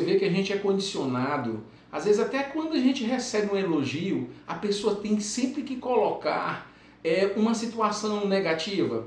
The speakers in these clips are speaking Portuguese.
vê que a gente é condicionado, às vezes até quando a gente recebe um elogio, a pessoa tem sempre que colocar é, uma situação negativa.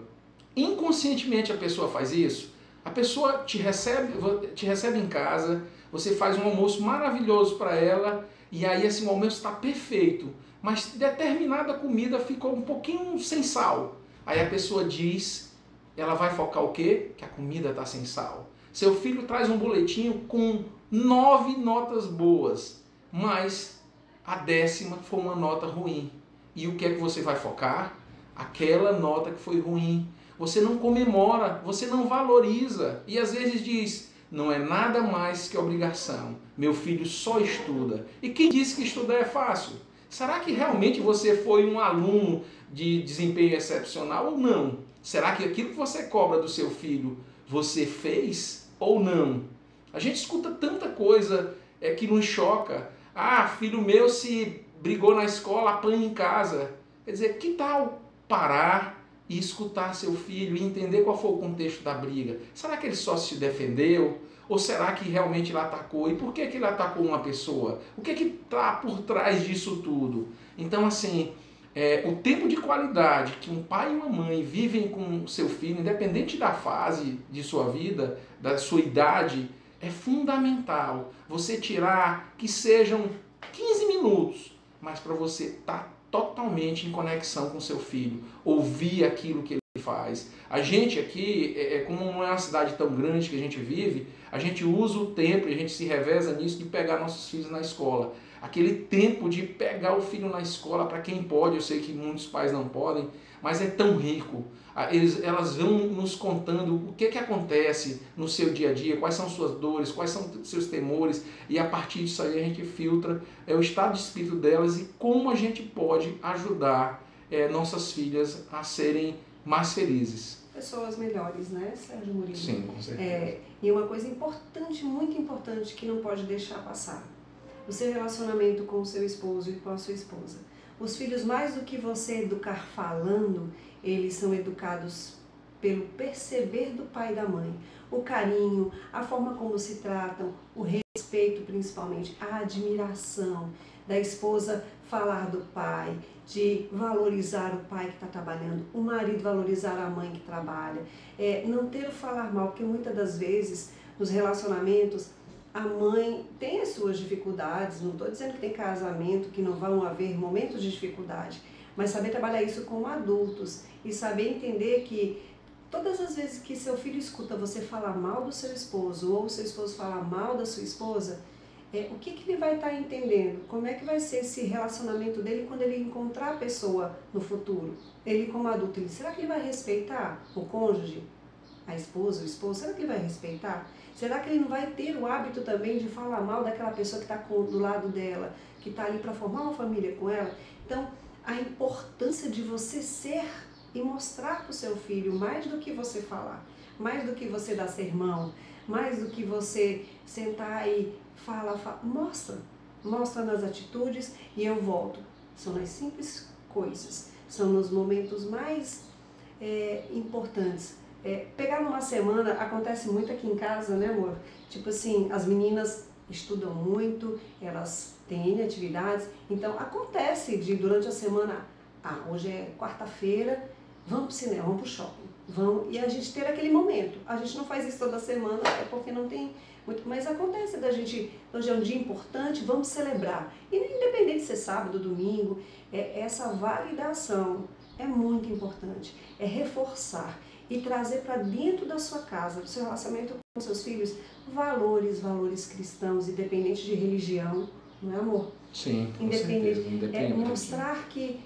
Inconscientemente a pessoa faz isso. A pessoa te recebe, te recebe em casa, você faz um almoço maravilhoso para ela e aí assim, o almoço está perfeito, mas determinada comida ficou um pouquinho sem sal. Aí a pessoa diz, ela vai focar o quê? Que a comida está sem sal. Seu filho traz um boletim com nove notas boas, mas a décima foi uma nota ruim. E o que é que você vai focar? Aquela nota que foi ruim. Você não comemora, você não valoriza e às vezes diz: não é nada mais que obrigação. Meu filho só estuda. E quem disse que estudar é fácil? Será que realmente você foi um aluno de desempenho excepcional ou não? Será que aquilo que você cobra do seu filho você fez ou não? A gente escuta tanta coisa é, que nos choca. Ah, filho meu se brigou na escola, apanha em casa. Quer dizer, que tal parar e escutar seu filho e entender qual foi o contexto da briga. Será que ele só se defendeu? Ou será que realmente ele atacou? E por que, que ele atacou uma pessoa? O que que está por trás disso tudo? Então, assim, é, o tempo de qualidade que um pai e uma mãe vivem com seu filho, independente da fase de sua vida, da sua idade, é fundamental. Você tirar que sejam 15 minutos, mas para você estar tá totalmente em conexão com seu filho, ouvir aquilo que ele faz. A gente aqui, é, é, como não é uma cidade tão grande que a gente vive, a gente usa o tempo e a gente se reveza nisso de pegar nossos filhos na escola. Aquele tempo de pegar o filho na escola, para quem pode, eu sei que muitos pais não podem, mas é tão rico. Eles, elas vão nos contando o que, que acontece no seu dia a dia, quais são suas dores, quais são seus temores, e a partir disso aí a gente filtra é, o estado de espírito delas e como a gente pode ajudar é, nossas filhas a serem mais felizes. Pessoas melhores, né, Sérgio Murilo? Sim, com certeza. É, e uma coisa importante, muito importante, que não pode deixar passar: o seu relacionamento com o seu esposo e com a sua esposa. Os filhos, mais do que você educar falando, eles são educados pelo perceber do pai e da mãe. O carinho, a forma como se tratam, o respeito principalmente, a admiração da esposa falar do pai, de valorizar o pai que está trabalhando, o marido valorizar a mãe que trabalha, é, não ter o falar mal, porque muitas das vezes nos relacionamentos a mãe tem as suas dificuldades, não estou dizendo que tem casamento, que não vão haver momentos de dificuldade, mas saber trabalhar isso com adultos e saber entender que todas as vezes que seu filho escuta você falar mal do seu esposo ou seu esposo falar mal da sua esposa, é, o que, que ele vai estar tá entendendo? Como é que vai ser esse relacionamento dele quando ele encontrar a pessoa no futuro? Ele como adulto, ele, será que ele vai respeitar o cônjuge? A esposa, o esposo, será que ele vai respeitar? Será que ele não vai ter o hábito também de falar mal daquela pessoa que está do lado dela, que está ali para formar uma família com ela? Então, a importância de você ser e mostrar para o seu filho mais do que você falar, mais do que você dar sermão, mais do que você sentar e falar, fala, mostra, mostra nas atitudes e eu volto. São nas simples coisas, são nos momentos mais é, importantes é, pegar numa semana, acontece muito aqui em casa, né, amor? Tipo assim, as meninas estudam muito, elas têm atividades, então acontece de durante a semana, ah, hoje é quarta-feira, vamos pro cinema, vamos pro shopping, vamos, e a gente ter aquele momento. A gente não faz isso toda semana, é porque não tem muito, mas acontece da gente, hoje é um dia importante, vamos celebrar. E independente de ser sábado, domingo, é, essa validação é muito importante, é reforçar e trazer para dentro da sua casa, do seu relacionamento com seus filhos, valores, valores cristãos, independente de religião, não é amor? Sim, independente, certeza, é mostrar que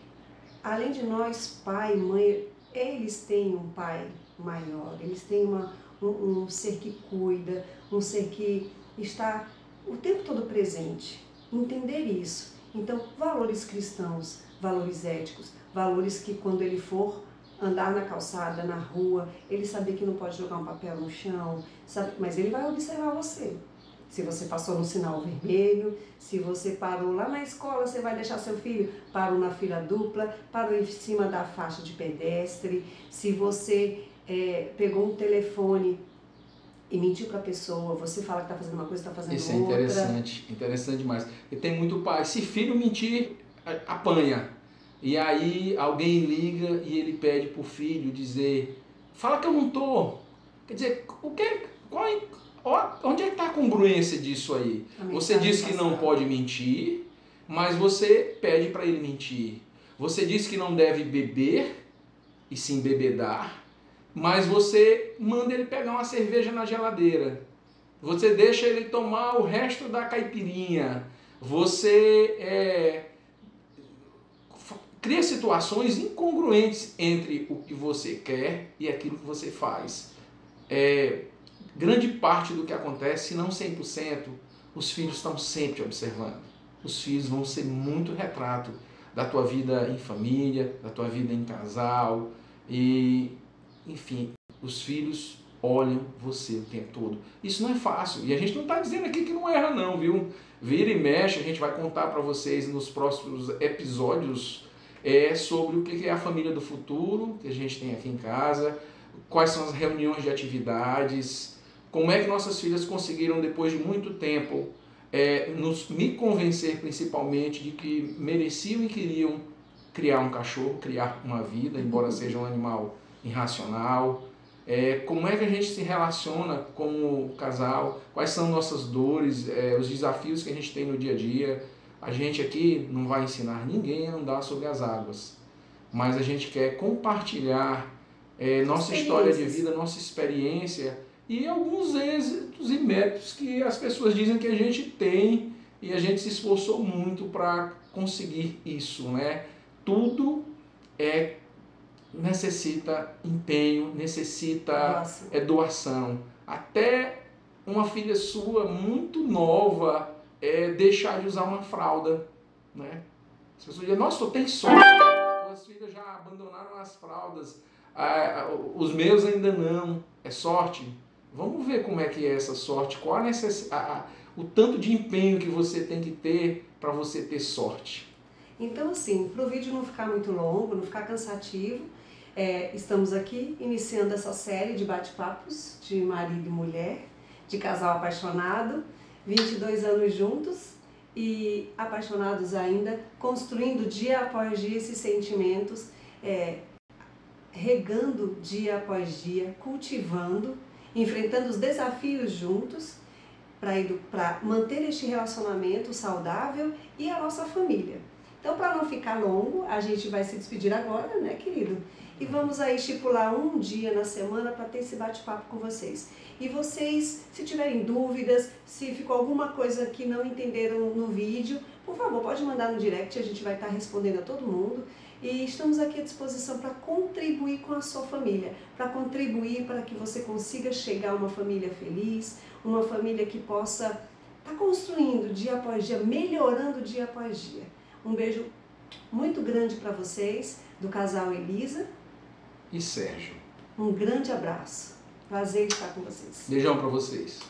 além de nós, pai, mãe, eles têm um pai maior, eles têm uma, um, um ser que cuida, um ser que está o tempo todo presente. Entender isso. Então, valores cristãos, valores éticos, valores que quando ele for andar na calçada, na rua, ele saber que não pode jogar um papel no chão, sabe? mas ele vai observar você. Se você passou no sinal vermelho, se você parou lá na escola, você vai deixar seu filho, parou na fila dupla, parou em cima da faixa de pedestre, se você é, pegou um telefone e mentir para a pessoa, você fala que está fazendo uma coisa, está fazendo Isso outra. Isso é interessante, interessante demais. E tem muito pai, se filho mentir, apanha. E aí alguém liga e ele pede para o filho dizer, fala que eu não tô. Quer dizer, o que, qual, é, onde é que está a congruência disso aí? Você diz que não pode mentir, mas você pede para ele mentir. Você diz que não deve beber e se embebedar, mas você manda ele pegar uma cerveja na geladeira. Você deixa ele tomar o resto da caipirinha. Você é, cria situações incongruentes entre o que você quer e aquilo que você faz. É, grande parte do que acontece, se não 100%, os filhos estão sempre observando. Os filhos vão ser muito retrato da tua vida em família, da tua vida em casal e enfim, os filhos olham você o tempo todo. Isso não é fácil. E a gente não está dizendo aqui que não erra, não, viu? Vira e mexe, a gente vai contar para vocês nos próximos episódios é, sobre o que é a família do futuro que a gente tem aqui em casa, quais são as reuniões de atividades, como é que nossas filhas conseguiram, depois de muito tempo, é, nos, me convencer principalmente de que mereciam e queriam criar um cachorro, criar uma vida, embora seja um animal irracional, é, como é que a gente se relaciona como casal, quais são nossas dores, é, os desafios que a gente tem no dia a dia. A gente aqui não vai ensinar ninguém a andar sobre as águas, mas a gente quer compartilhar é, nossa história de vida, nossa experiência e alguns êxitos e méritos que as pessoas dizem que a gente tem e a gente se esforçou muito para conseguir isso, né? Tudo é necessita empenho, necessita. É, doação. Até uma filha sua muito nova é, deixar de usar uma fralda. Né? As pessoas dizem, nossa, tu tem sorte, suas filhas já abandonaram as fraldas, ah, os meus ainda não. É sorte? Vamos ver como é que é essa sorte, qual a necessidade, o tanto de empenho que você tem que ter para você ter sorte. Então, assim, para o vídeo não ficar muito longo, não ficar cansativo, é, estamos aqui iniciando essa série de bate-papos de marido e mulher, de casal apaixonado, 22 anos juntos e apaixonados ainda, construindo dia após dia esses sentimentos, é, regando dia após dia, cultivando, enfrentando os desafios juntos para manter este relacionamento saudável e a nossa família. Então, para não ficar longo, a gente vai se despedir agora, né, querido? e vamos aí estipular um dia na semana para ter esse bate-papo com vocês. E vocês, se tiverem dúvidas, se ficou alguma coisa que não entenderam no vídeo, por favor, pode mandar no direct, a gente vai estar respondendo a todo mundo. E estamos aqui à disposição para contribuir com a sua família, para contribuir para que você consiga chegar a uma família feliz, uma família que possa estar tá construindo dia após dia, melhorando dia após dia. Um beijo muito grande para vocês, do casal Elisa e Sérgio. Um grande abraço. Prazer estar com vocês. Beijão para vocês.